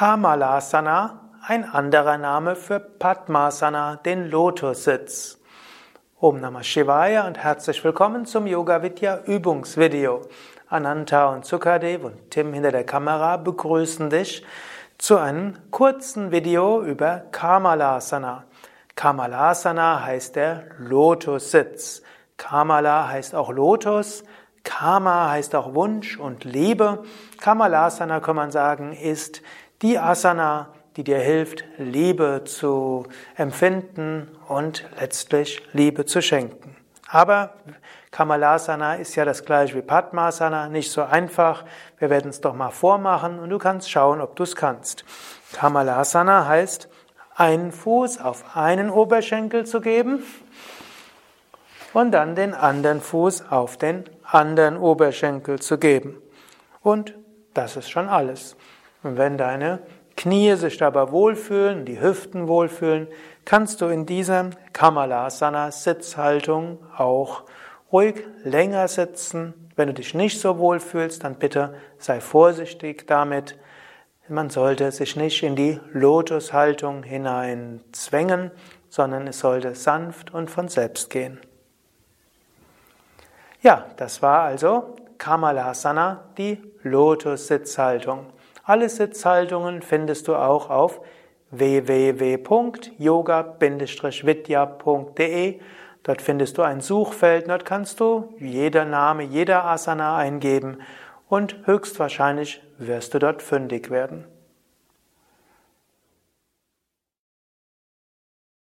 Kamalasana, ein anderer Name für Padmasana, den Lotussitz. Om Namah Shivaya und herzlich willkommen zum Yoga Vidya Übungsvideo. Ananta und Sukadev und Tim hinter der Kamera begrüßen dich zu einem kurzen Video über Kamalasana. Kamalasana heißt der Lotussitz. Kamala heißt auch Lotus. Kama heißt auch Wunsch und Liebe. Kamalasana kann man sagen, ist die Asana, die dir hilft, Liebe zu empfinden und letztlich Liebe zu schenken. Aber Kamalasana ist ja das gleiche wie Padmasana, nicht so einfach. Wir werden es doch mal vormachen und du kannst schauen, ob du es kannst. Kamalasana heißt, einen Fuß auf einen Oberschenkel zu geben und dann den anderen Fuß auf den anderen Oberschenkel zu geben. Und das ist schon alles. Und wenn deine Knie sich dabei wohlfühlen, die Hüften wohlfühlen, kannst du in dieser Kamalasana Sitzhaltung auch ruhig länger sitzen. Wenn du dich nicht so wohlfühlst, dann bitte sei vorsichtig damit. Man sollte sich nicht in die Lotushaltung hineinzwängen, sondern es sollte sanft und von selbst gehen. Ja, das war also Kamalasana, die Lotus-Sitzhaltung. Alle Sitzhaltungen findest du auch auf www.yoga-vidya.de. Dort findest du ein Suchfeld, dort kannst du jeder Name, jeder Asana eingeben und höchstwahrscheinlich wirst du dort fündig werden.